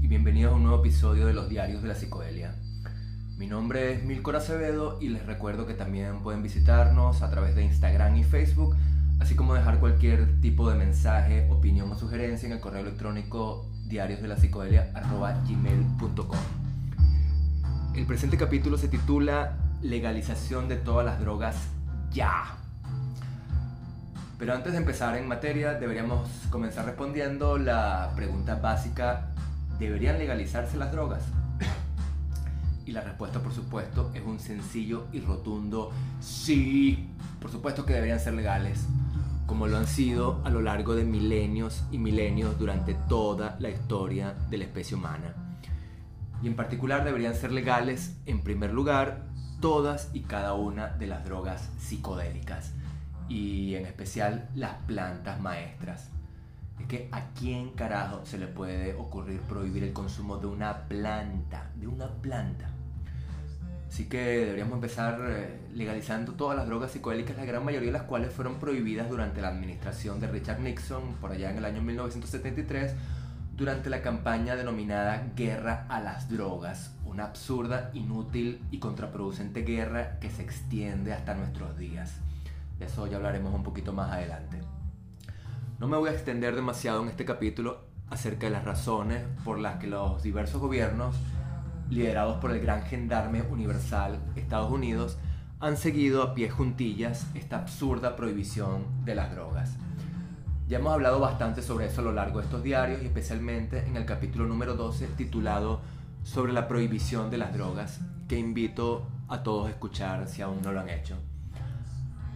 y bienvenidos a un nuevo episodio de los Diarios de la Psicodelia. Mi nombre es Milcor Acevedo y les recuerdo que también pueden visitarnos a través de Instagram y Facebook, así como dejar cualquier tipo de mensaje, opinión o sugerencia en el correo electrónico diariosdelapsicodelia.gmail.com El presente capítulo se titula Legalización de todas las drogas ya. Pero antes de empezar en materia, deberíamos comenzar respondiendo la pregunta básica, ¿deberían legalizarse las drogas? Y la respuesta, por supuesto, es un sencillo y rotundo sí. Por supuesto que deberían ser legales, como lo han sido a lo largo de milenios y milenios durante toda la historia de la especie humana. Y en particular deberían ser legales, en primer lugar, todas y cada una de las drogas psicodélicas y en especial las plantas maestras. Es que a quién carajo se le puede ocurrir prohibir el consumo de una planta, de una planta. Así que deberíamos empezar eh, legalizando todas las drogas psicodélicas, la gran mayoría de las cuales fueron prohibidas durante la administración de Richard Nixon, por allá en el año 1973, durante la campaña denominada Guerra a las Drogas, una absurda, inútil y contraproducente guerra que se extiende hasta nuestros días. De eso ya hablaremos un poquito más adelante. No me voy a extender demasiado en este capítulo acerca de las razones por las que los diversos gobiernos, liderados por el gran gendarme universal Estados Unidos, han seguido a pie juntillas esta absurda prohibición de las drogas. Ya hemos hablado bastante sobre eso a lo largo de estos diarios y especialmente en el capítulo número 12 titulado sobre la prohibición de las drogas, que invito a todos a escuchar si aún no lo han hecho.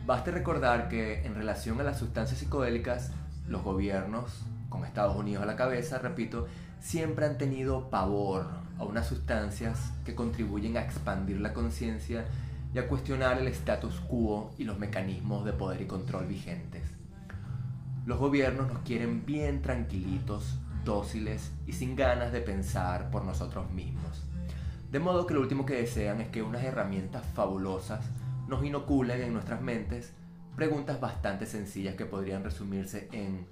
Baste recordar que en relación a las sustancias psicodélicas, los gobiernos, con Estados Unidos a la cabeza, repito, siempre han tenido pavor a unas sustancias que contribuyen a expandir la conciencia y a cuestionar el status quo y los mecanismos de poder y control vigentes. Los gobiernos nos quieren bien tranquilitos, dóciles y sin ganas de pensar por nosotros mismos. De modo que lo último que desean es que unas herramientas fabulosas nos inoculan en nuestras mentes preguntas bastante sencillas que podrían resumirse en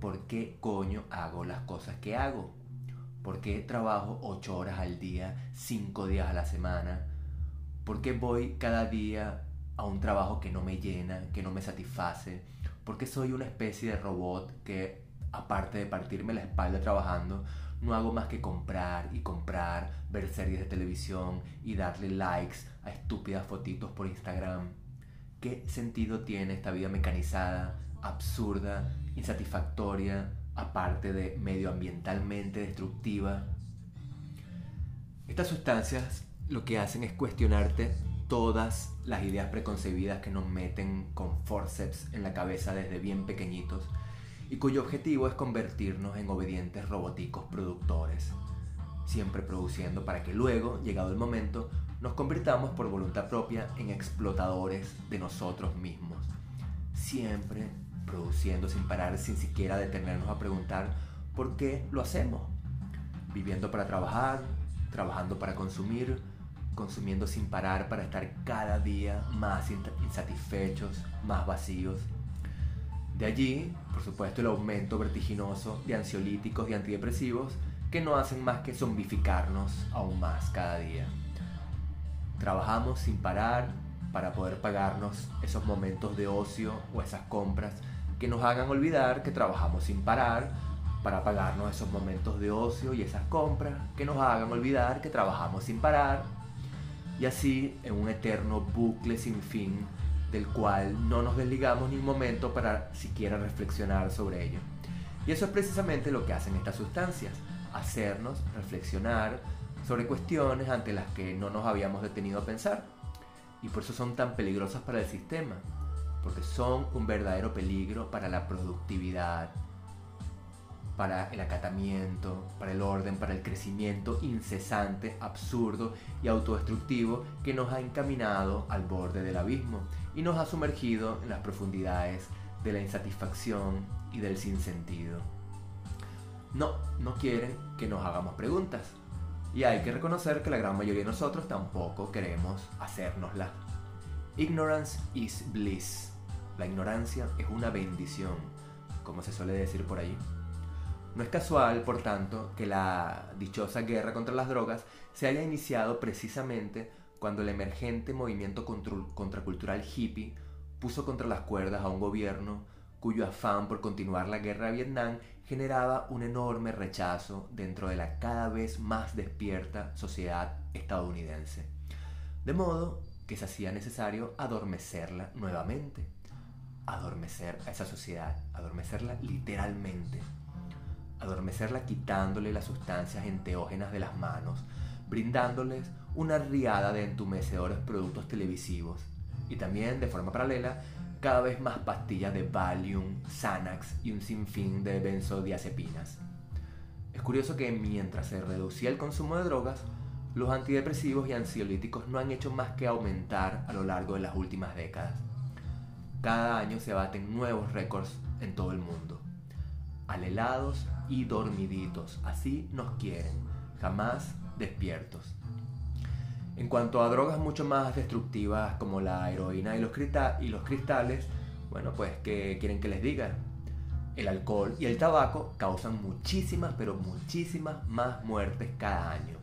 ¿por qué coño hago las cosas que hago? ¿Por qué trabajo 8 horas al día, 5 días a la semana? ¿Por qué voy cada día a un trabajo que no me llena, que no me satisface? ¿Por qué soy una especie de robot que, aparte de partirme la espalda trabajando, no hago más que comprar y comprar, ver series de televisión y darle likes a estúpidas fotitos por Instagram. ¿Qué sentido tiene esta vida mecanizada, absurda, insatisfactoria, aparte de medioambientalmente destructiva? Estas sustancias lo que hacen es cuestionarte todas las ideas preconcebidas que nos meten con forceps en la cabeza desde bien pequeñitos y cuyo objetivo es convertirnos en obedientes robóticos productores, siempre produciendo para que luego, llegado el momento, nos convirtamos por voluntad propia en explotadores de nosotros mismos, siempre produciendo sin parar, sin siquiera detenernos a preguntar por qué lo hacemos, viviendo para trabajar, trabajando para consumir, consumiendo sin parar para estar cada día más insatisfechos, más vacíos de allí, por supuesto, el aumento vertiginoso de ansiolíticos y antidepresivos que no hacen más que zombificarnos aún más cada día. Trabajamos sin parar para poder pagarnos esos momentos de ocio o esas compras que nos hagan olvidar que trabajamos sin parar para pagarnos esos momentos de ocio y esas compras que nos hagan olvidar que trabajamos sin parar y así en un eterno bucle sin fin del cual no nos desligamos ni un momento para siquiera reflexionar sobre ello. Y eso es precisamente lo que hacen estas sustancias, hacernos reflexionar sobre cuestiones ante las que no nos habíamos detenido a pensar. Y por eso son tan peligrosas para el sistema, porque son un verdadero peligro para la productividad, para el acatamiento, para el orden, para el crecimiento incesante, absurdo y autodestructivo que nos ha encaminado al borde del abismo y nos ha sumergido en las profundidades de la insatisfacción y del sinsentido. No, no quieren que nos hagamos preguntas. Y hay que reconocer que la gran mayoría de nosotros tampoco queremos hacérnosla. Ignorance is bliss. La ignorancia es una bendición, como se suele decir por ahí. No es casual, por tanto, que la dichosa guerra contra las drogas se haya iniciado precisamente cuando el emergente movimiento contracultural hippie puso contra las cuerdas a un gobierno cuyo afán por continuar la guerra de Vietnam generaba un enorme rechazo dentro de la cada vez más despierta sociedad estadounidense. De modo que se hacía necesario adormecerla nuevamente. Adormecer a esa sociedad, adormecerla literalmente. Adormecerla quitándole las sustancias enteógenas de las manos, brindándoles una riada de entumecedores productos televisivos y también, de forma paralela, cada vez más pastillas de Valium, Xanax y un sinfín de benzodiazepinas. Es curioso que mientras se reducía el consumo de drogas, los antidepresivos y ansiolíticos no han hecho más que aumentar a lo largo de las últimas décadas. Cada año se baten nuevos récords en todo el mundo. Alelados y dormiditos, así nos quieren, jamás despiertos. En cuanto a drogas mucho más destructivas como la heroína y los, y los cristales, bueno, pues, ¿qué quieren que les diga? El alcohol y el tabaco causan muchísimas, pero muchísimas más muertes cada año.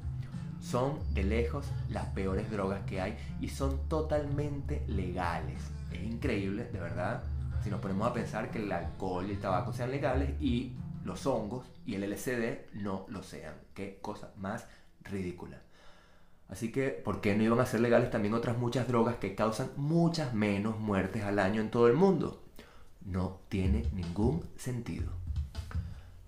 Son de lejos las peores drogas que hay y son totalmente legales. Es increíble, de verdad, si nos ponemos a pensar que el alcohol y el tabaco sean legales y los hongos y el LSD no lo sean. Qué cosa más ridícula. Así que, ¿por qué no iban a ser legales también otras muchas drogas que causan muchas menos muertes al año en todo el mundo? No tiene ningún sentido.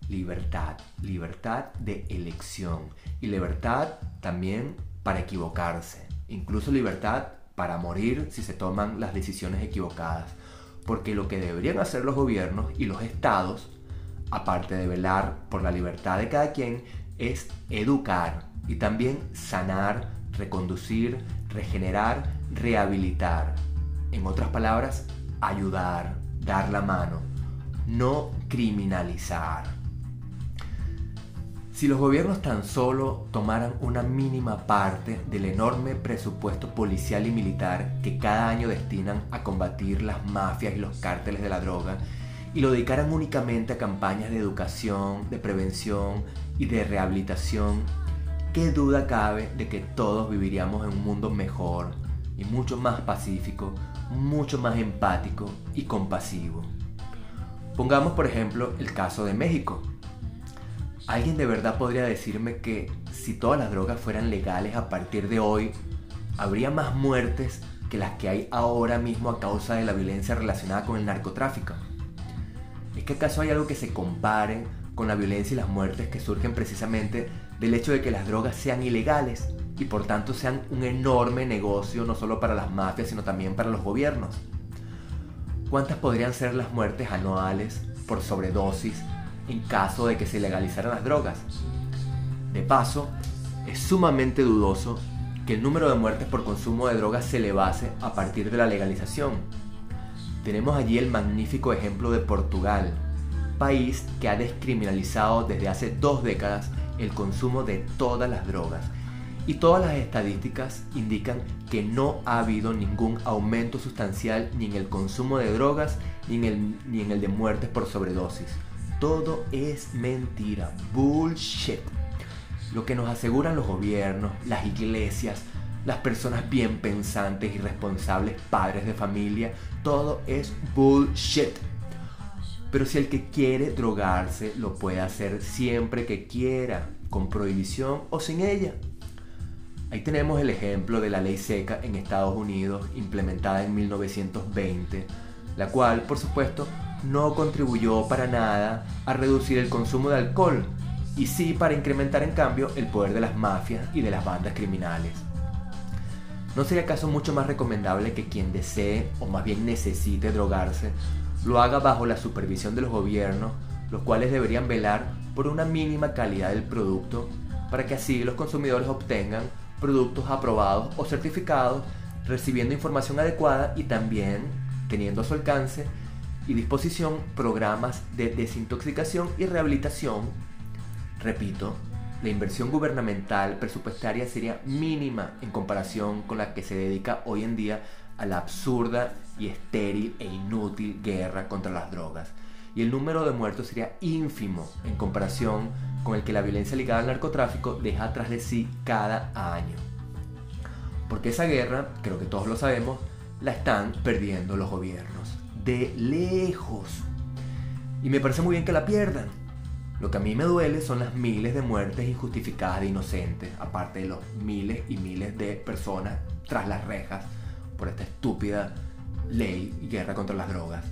Libertad, libertad de elección y libertad también para equivocarse, incluso libertad para morir si se toman las decisiones equivocadas. Porque lo que deberían hacer los gobiernos y los estados, aparte de velar por la libertad de cada quien, es educar y también sanar, reconducir, regenerar, rehabilitar. En otras palabras, ayudar, dar la mano, no criminalizar. Si los gobiernos tan solo tomaran una mínima parte del enorme presupuesto policial y militar que cada año destinan a combatir las mafias y los cárteles de la droga, y lo dedicaran únicamente a campañas de educación, de prevención y de rehabilitación, ¿qué duda cabe de que todos viviríamos en un mundo mejor y mucho más pacífico, mucho más empático y compasivo? Pongamos por ejemplo el caso de México. ¿Alguien de verdad podría decirme que si todas las drogas fueran legales a partir de hoy, habría más muertes que las que hay ahora mismo a causa de la violencia relacionada con el narcotráfico? ¿Es que acaso hay algo que se compare con la violencia y las muertes que surgen precisamente del hecho de que las drogas sean ilegales y por tanto sean un enorme negocio no solo para las mafias sino también para los gobiernos. ¿Cuántas podrían ser las muertes anuales por sobredosis en caso de que se legalizaran las drogas? De paso, es sumamente dudoso que el número de muertes por consumo de drogas se elevase a partir de la legalización. Tenemos allí el magnífico ejemplo de Portugal, país que ha descriminalizado desde hace dos décadas el consumo de todas las drogas. Y todas las estadísticas indican que no ha habido ningún aumento sustancial ni en el consumo de drogas ni en el, ni en el de muertes por sobredosis. Todo es mentira, bullshit. Lo que nos aseguran los gobiernos, las iglesias, las personas bien pensantes y responsables, padres de familia, todo es bullshit. Pero si el que quiere drogarse lo puede hacer siempre que quiera, con prohibición o sin ella. Ahí tenemos el ejemplo de la ley seca en Estados Unidos implementada en 1920, la cual, por supuesto, no contribuyó para nada a reducir el consumo de alcohol, y sí para incrementar en cambio el poder de las mafias y de las bandas criminales. ¿No sería acaso mucho más recomendable que quien desee o más bien necesite drogarse lo haga bajo la supervisión de los gobiernos, los cuales deberían velar por una mínima calidad del producto para que así los consumidores obtengan productos aprobados o certificados, recibiendo información adecuada y también teniendo a su alcance y disposición programas de desintoxicación y rehabilitación. Repito, la inversión gubernamental presupuestaria sería mínima en comparación con la que se dedica hoy en día a la absurda y estéril e inútil guerra contra las drogas. y el número de muertos sería ínfimo en comparación con el que la violencia ligada al narcotráfico deja atrás de sí cada año. Porque esa guerra, creo que todos lo sabemos, la están perdiendo los gobiernos. De lejos. Y me parece muy bien que la pierdan. Lo que a mí me duele son las miles de muertes injustificadas de inocentes, aparte de los miles y miles de personas tras las rejas por esta estúpida ley y guerra contra las drogas.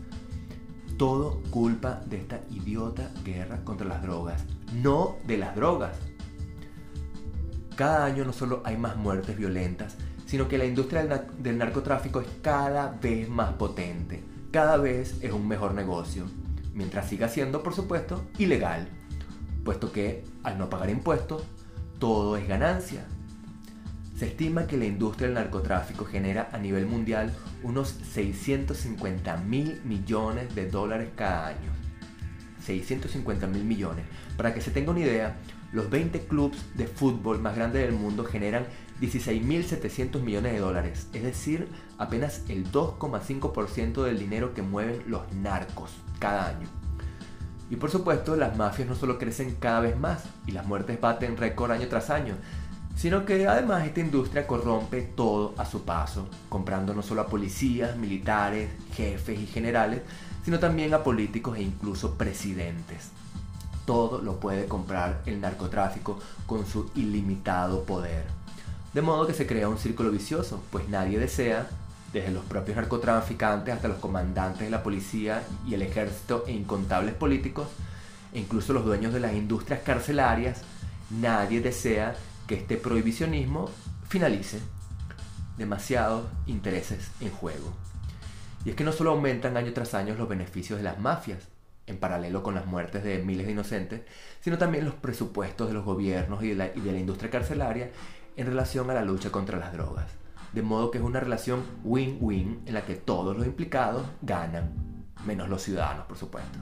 Todo culpa de esta idiota guerra contra las drogas, no de las drogas. Cada año no solo hay más muertes violentas, sino que la industria del, narcotráfico es cada vez más potente, cada vez es un mejor negocio mientras siga siendo, por supuesto, ilegal, puesto que al no pagar impuestos, todo es ganancia. Se estima que la industria del narcotráfico genera a nivel mundial unos 650 mil millones de dólares cada año. 650 mil millones. Para que se tenga una idea, los 20 clubes de fútbol más grandes del mundo generan 16.700 millones de dólares, es decir, apenas el 2,5% del dinero que mueven los narcos cada año. Y por supuesto, las mafias no solo crecen cada vez más y las muertes baten récord año tras año, sino que además esta industria corrompe todo a su paso, comprando no solo a policías, militares, jefes y generales, sino también a políticos e incluso presidentes. Todo lo puede comprar el narcotráfico con su ilimitado poder. De modo que se crea un círculo vicioso, pues nadie desea, desde los propios narcotraficantes hasta los comandantes de la policía y el ejército e incontables políticos, e incluso los dueños de las industrias carcelarias, nadie desea que este prohibicionismo finalice. Demasiados intereses en juego. Y es que no solo aumentan año tras año los beneficios de las mafias, en paralelo con las muertes de miles de inocentes, sino también los presupuestos de los gobiernos y de la, industria carcelaria en relación a la lucha contra las drogas. De modo que es una relación win-win en la que todos los implicados ganan, menos los ciudadanos, por supuesto.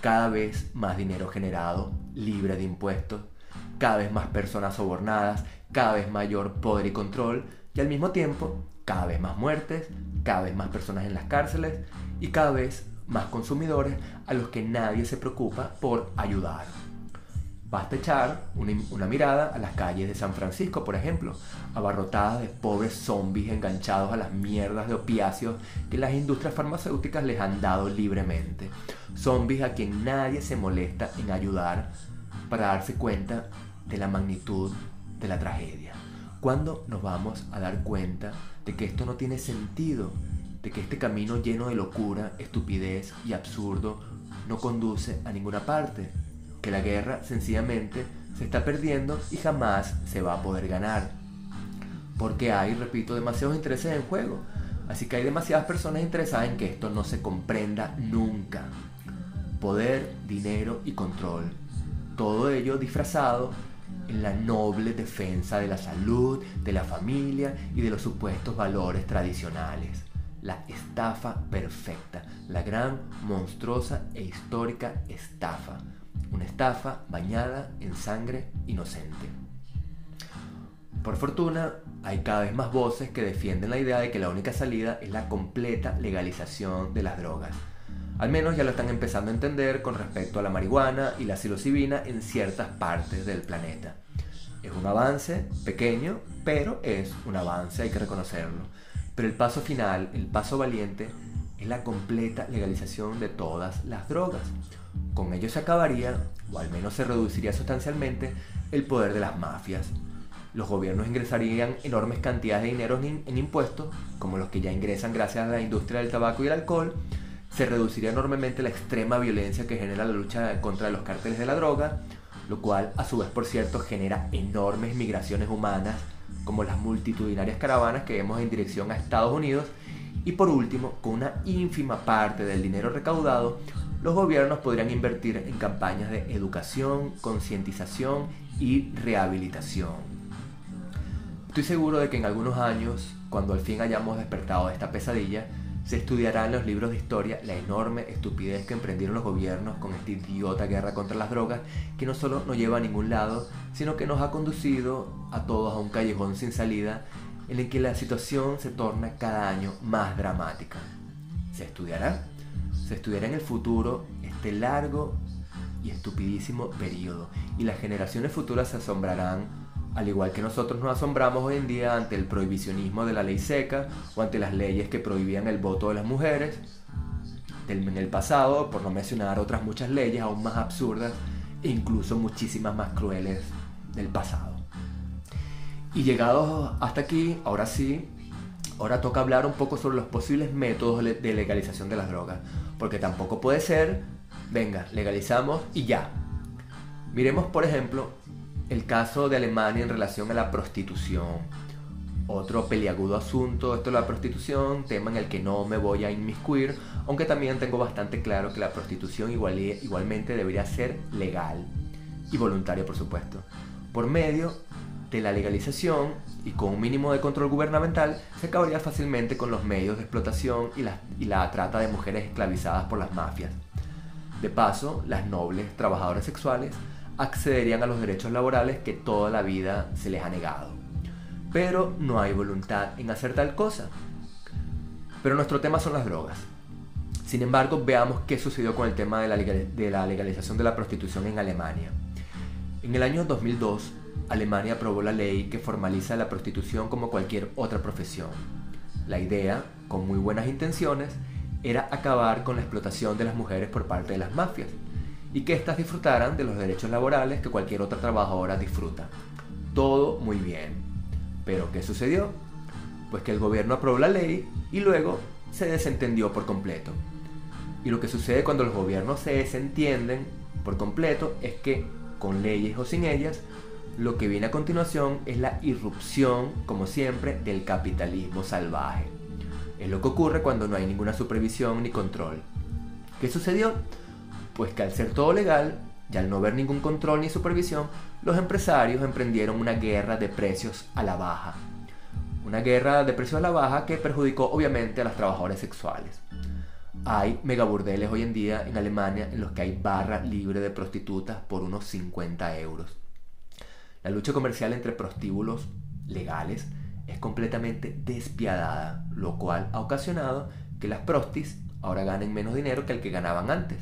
Cada vez más dinero generado, libre de impuestos, cada vez más personas sobornadas, cada vez mayor poder y control, y al mismo tiempo cada vez más muertes, cada vez más personas en las cárceles y cada vez más consumidores a los que nadie se preocupa por ayudar. Basta echar una, mirada a las calles de San Francisco, por ejemplo, abarrotadas de pobres zombies enganchados a las mierdas de opiáceos que las industrias farmacéuticas les han dado libremente. Zombies a quien nadie se molesta en ayudar para darse cuenta de la magnitud de la tragedia. ¿Cuándo nos vamos a dar cuenta de que esto no tiene sentido? De que este camino lleno de locura, estupidez y absurdo no conduce a ninguna parte que la guerra sencillamente se está perdiendo y jamás se va a poder ganar. Porque hay, repito, demasiados intereses en juego. Así que hay demasiadas personas interesadas en que esto no se comprenda nunca. Poder, dinero y control. Todo ello disfrazado en la noble defensa de la salud, de la familia y de los supuestos valores tradicionales. La estafa perfecta, la gran, monstruosa e histórica estafa una estafa bañada en sangre inocente. Por fortuna, hay cada vez más voces que defienden la idea de que la única salida es la completa legalización de las drogas. Al menos ya lo están empezando a entender con respecto a la marihuana y la psilocibina en ciertas partes del planeta. Es un avance pequeño, pero es un avance, hay que reconocerlo. Pero el paso final, el paso valiente, es la completa legalización de todas las drogas. Con ello se acabaría, o al menos se reduciría sustancialmente, el poder de las mafias. Los gobiernos ingresarían enormes cantidades de dinero en impuestos, como los que ya ingresan gracias a la industria del tabaco y el alcohol. Se reduciría enormemente la extrema violencia que genera la lucha contra los cárteles de la droga, lo cual a su vez, por cierto, genera enormes migraciones humanas, como las multitudinarias caravanas que vemos en dirección a Estados Unidos. Y por último, con una ínfima parte del dinero recaudado, los gobiernos podrían invertir en campañas de educación, concientización y rehabilitación. Estoy seguro de que en algunos años, cuando al fin hayamos despertado de esta pesadilla, se estudiará en los libros de historia la enorme estupidez que emprendieron los gobiernos con esta idiota guerra contra las drogas que no solo no lleva a ningún lado, sino que nos ha conducido a todos a un callejón sin salida en el que la situación se torna cada año más dramática. Se estudiará se estudiará en el futuro este largo y estupidísimo periodo. Y las generaciones futuras se asombrarán, al igual que nosotros nos asombramos hoy en día ante el prohibicionismo de la ley seca o ante las leyes que prohibían el voto de las mujeres en el pasado, por no mencionar otras muchas leyes aún más absurdas e incluso muchísimas más crueles del pasado. Y llegados hasta aquí, ahora sí, ahora toca hablar un poco sobre los posibles métodos de legalización de las drogas, porque tampoco puede ser venga, legalizamos y ya. Miremos, por ejemplo, el caso de Alemania en relación a la prostitución. Otro peliagudo asunto, esto de la prostitución, tema en el que no me voy a inmiscuir, aunque también tengo bastante claro que la prostitución igualmente debería ser legal y voluntaria, por supuesto. Por medio de la legalización y con un mínimo de control gubernamental, se acabaría fácilmente con los medios de explotación y la, y la trata de mujeres esclavizadas por las mafias. De paso, las nobles trabajadoras sexuales accederían a los derechos laborales que toda la vida se les ha negado. Pero no hay voluntad en hacer tal cosa. Pero nuestro tema son las drogas. Sin embargo, veamos qué sucedió con el tema de la, legalización de la prostitución en Alemania. En el año 2002, Alemania aprobó la ley que formaliza la prostitución como cualquier otra profesión. La idea, con muy buenas intenciones, era acabar con la explotación de las mujeres por parte de las mafias y que éstas disfrutaran de los derechos laborales que cualquier otra trabajadora disfruta. Todo muy bien. Pero ¿qué sucedió? Pues que el gobierno aprobó la ley y luego se desentendió por completo. Y lo que sucede cuando los gobiernos se desentienden por completo es que, con leyes o sin ellas, lo que viene a continuación es la irrupción, como siempre, del capitalismo salvaje. Es lo que ocurre cuando no hay ninguna supervisión ni control. ¿Qué sucedió? Pues que al ser todo legal y al no haber ningún control ni supervisión, los empresarios emprendieron una guerra de precios a la baja. Una guerra de precios a la baja que perjudicó obviamente a las trabajadoras sexuales. Hay megaburdeles hoy en día en Alemania en los que hay barra libre de prostitutas por unos 50 euros. La lucha comercial entre prostíbulos legales es completamente despiadada, lo cual ha ocasionado que las prostis ahora ganen menos dinero que el que ganaban antes,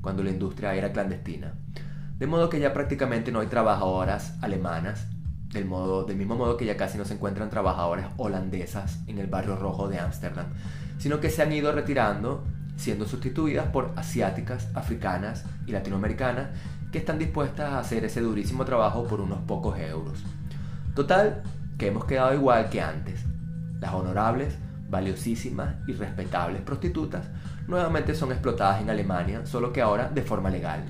cuando la industria era clandestina. De modo que ya prácticamente no hay trabajadoras alemanas, del, modo, del mismo modo que ya casi no se encuentran trabajadoras holandesas en el barrio rojo de Ámsterdam, sino que se han ido retirando, siendo sustituidas por asiáticas, africanas y latinoamericanas que están dispuestas a hacer ese durísimo trabajo por unos pocos euros. Total, que hemos quedado igual que antes. Las honorables, valiosísimas y respetables prostitutas nuevamente son explotadas en Alemania, solo que ahora de forma legal.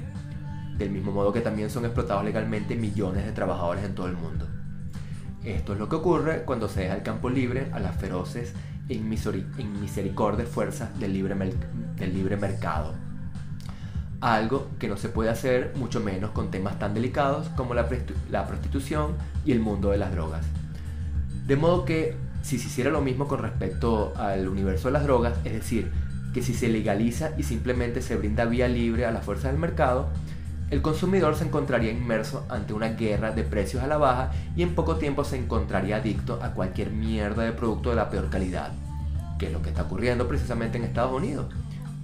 Del mismo modo que también son explotados legalmente millones de trabajadores en todo el mundo. Esto es lo que ocurre cuando se deja el campo libre a las feroces e inmisericordias fuerzas del libre, del libre mercado. Algo que no se puede hacer mucho menos con temas tan delicados como la prostitución y el mundo de las drogas. De modo que si se hiciera lo mismo con respecto al universo de las drogas, es decir, que si se legaliza y simplemente se brinda vía libre a la fuerza del mercado, el consumidor se encontraría inmerso ante una guerra de precios a la baja y en poco tiempo se encontraría adicto a cualquier mierda de producto de la peor calidad, que es lo que está ocurriendo precisamente en Estados Unidos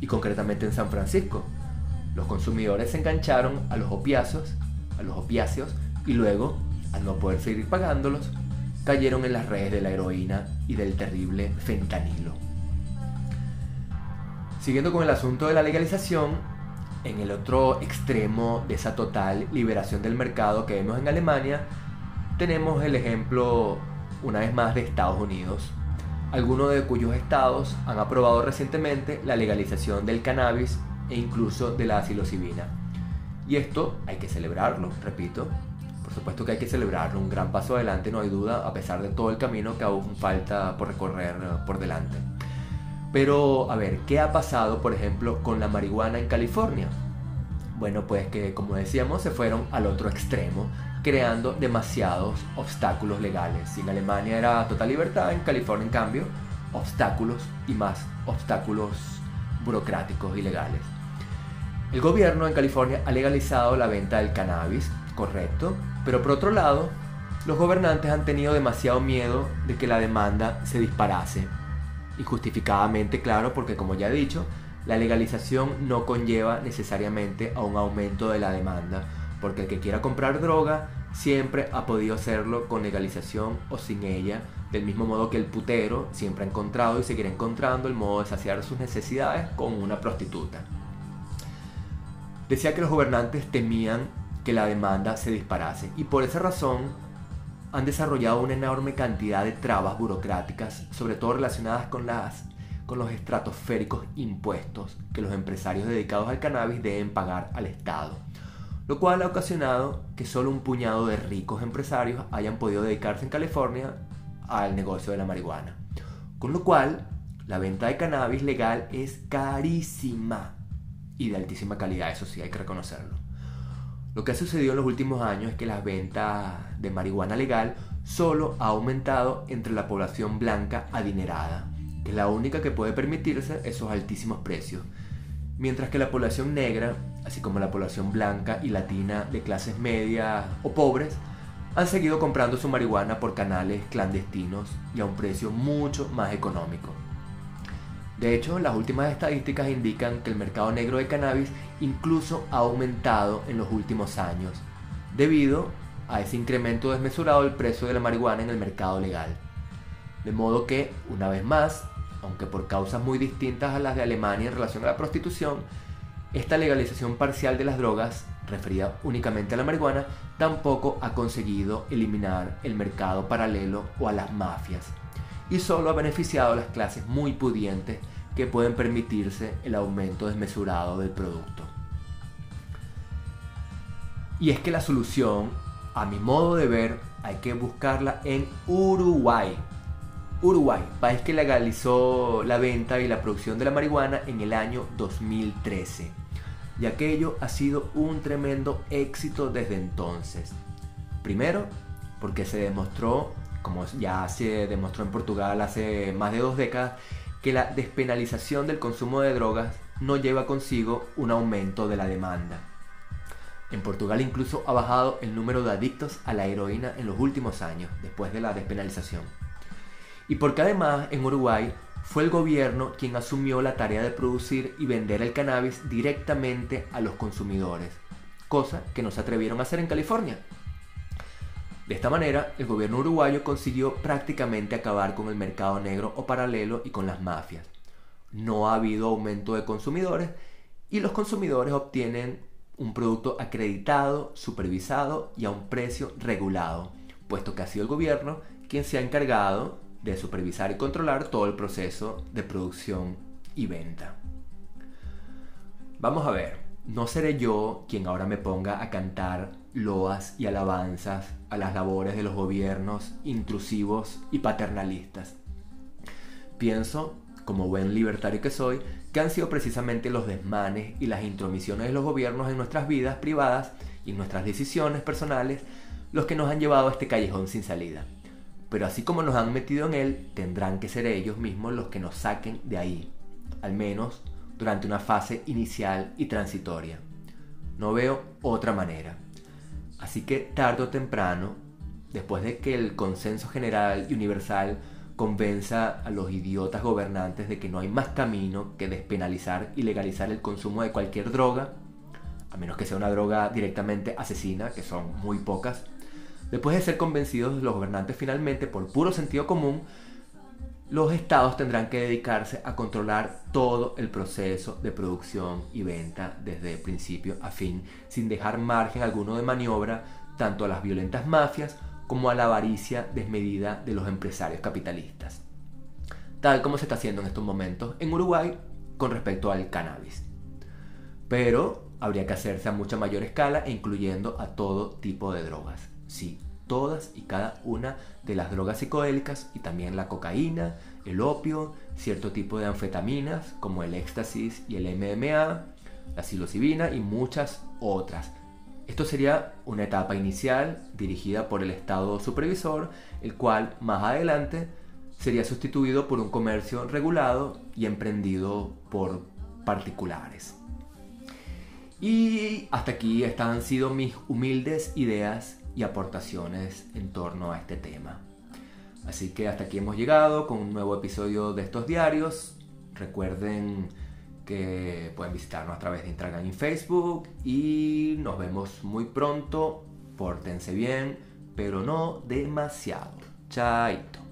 y concretamente en San Francisco. Los consumidores se engancharon a los opiáceos, a los opiáceos y luego, al no poder seguir pagándolos, cayeron en las redes de la heroína y del terrible fentanilo. Siguiendo con el asunto de la legalización, en el otro extremo de esa total liberación del mercado que vemos en Alemania, tenemos el ejemplo, una vez más, de Estados Unidos, algunos de cuyos estados han aprobado recientemente la legalización del cannabis e incluso de la psilocibina. Y esto hay que celebrarlo, repito, por supuesto que hay que celebrarlo, un gran paso adelante, no hay duda, a pesar de todo el camino que aún falta por recorrer eh, por delante. Pero, a ver, ¿qué ha pasado, por ejemplo, con la marihuana en California? Bueno, pues que, como decíamos, se fueron al otro extremo, creando demasiados obstáculos legales. Si en Alemania era total libertad, en California, en cambio, obstáculos y más obstáculos burocráticos y legales. El gobierno en California ha legalizado la venta del cannabis, correcto, pero por otro lado, los gobernantes han tenido demasiado miedo de que la demanda se disparase. Y justificadamente, claro, porque como ya he dicho, la legalización no conlleva necesariamente a un aumento de la demanda, porque el que quiera comprar droga siempre ha podido hacerlo con legalización o sin ella, del mismo modo que el putero siempre ha encontrado y seguirá encontrando el modo de saciar sus necesidades con una prostituta. Decía que los gobernantes temían que la demanda se disparase y por esa razón han desarrollado una enorme cantidad de trabas burocráticas, sobre todo relacionadas con las con los estratosféricos impuestos que los empresarios dedicados al cannabis deben pagar al Estado, lo cual ha ocasionado que solo un puñado de ricos empresarios hayan podido dedicarse en California al negocio de la marihuana. Con lo cual, la venta de cannabis legal es carísima y de altísima calidad, eso sí hay que reconocerlo. Lo que ha sucedido en los últimos años es que la venta de marihuana legal solo ha aumentado entre la población blanca adinerada es la única que puede permitirse esos altísimos precios, mientras que la población negra, así como la población blanca y latina de clases medias o pobres, han seguido comprando su marihuana por canales clandestinos y a un precio mucho más económico. De hecho, las últimas estadísticas indican que el mercado negro de cannabis incluso ha aumentado en los últimos años, debido a ese incremento desmesurado del precio de la marihuana en el mercado legal. De modo que, una vez más, aunque por causas muy distintas a las de Alemania en relación a la prostitución, esta legalización parcial de las drogas, referida únicamente a la marihuana, tampoco ha conseguido eliminar el mercado paralelo o a las mafias, y solo ha beneficiado a las clases muy pudientes que pueden permitirse el aumento desmesurado del producto. Y es que la solución, a mi modo de ver, hay que buscarla en Uruguay, Uruguay, país que legalizó la venta y la producción de la marihuana en el año 2013. Y aquello ha sido un tremendo éxito desde entonces. Primero, porque se demostró, como ya se demostró en Portugal hace más de dos décadas, que la despenalización del consumo de drogas no lleva consigo un aumento de la demanda. En Portugal incluso ha bajado el número de adictos a la heroína en los últimos años, después de la despenalización y porque además en Uruguay fue el gobierno quien asumió la tarea de producir y vender el cannabis directamente a los consumidores, cosa que no se atrevieron a hacer en California. De esta manera, el gobierno uruguayo consiguió prácticamente acabar con el mercado negro o paralelo y con las mafias. No ha habido aumento de consumidores y los consumidores obtienen un producto acreditado, supervisado y a un precio regulado, puesto que ha sido el gobierno quien se ha encargado de supervisar y controlar todo el proceso de producción y venta. Vamos a ver, no seré yo quien ahora me ponga a cantar loas y alabanzas a las labores de los gobiernos intrusivos y paternalistas. Pienso, como buen libertario que soy, que han sido precisamente los desmanes y las intromisiones de los gobiernos en nuestras vidas privadas y nuestras decisiones personales los que nos han llevado a este callejón sin salida pero así como nos han metido en él, tendrán que ser ellos mismos los que nos saquen de ahí, al menos durante una fase inicial y transitoria. No veo otra manera. Así que tarde o temprano, después de que el consenso general y universal convenza a los idiotas gobernantes de que no hay más camino que despenalizar y legalizar el consumo de cualquier droga, a menos que sea una droga directamente asesina, que son muy pocas, Después de ser convencidos los gobernantes finalmente por puro sentido común, los estados tendrán que dedicarse a controlar todo el proceso de producción y venta desde principio a fin, sin dejar margen alguno de maniobra tanto a las violentas mafias como a la avaricia desmedida de los empresarios capitalistas. Tal como se está haciendo en estos momentos en Uruguay con respecto al cannabis. Pero habría que hacerse a mucha mayor escala incluyendo a todo tipo de drogas. Sí, todas y cada una de las drogas psicodélicas y también la cocaína, el opio, cierto tipo de anfetaminas como el éxtasis y el MDMA, la psilocibina y muchas otras. Esto sería una etapa inicial dirigida por el Estado supervisor, el cual más adelante sería sustituido por un comercio regulado y emprendido por particulares. Y hasta aquí estas han sido mis humildes ideas y aportaciones en torno a este tema. Así que hasta aquí hemos llegado con un nuevo episodio de estos diarios. Recuerden que pueden visitarnos a través de Instagram y Facebook y nos vemos muy pronto. Pórtense bien, pero no demasiado. Chaito.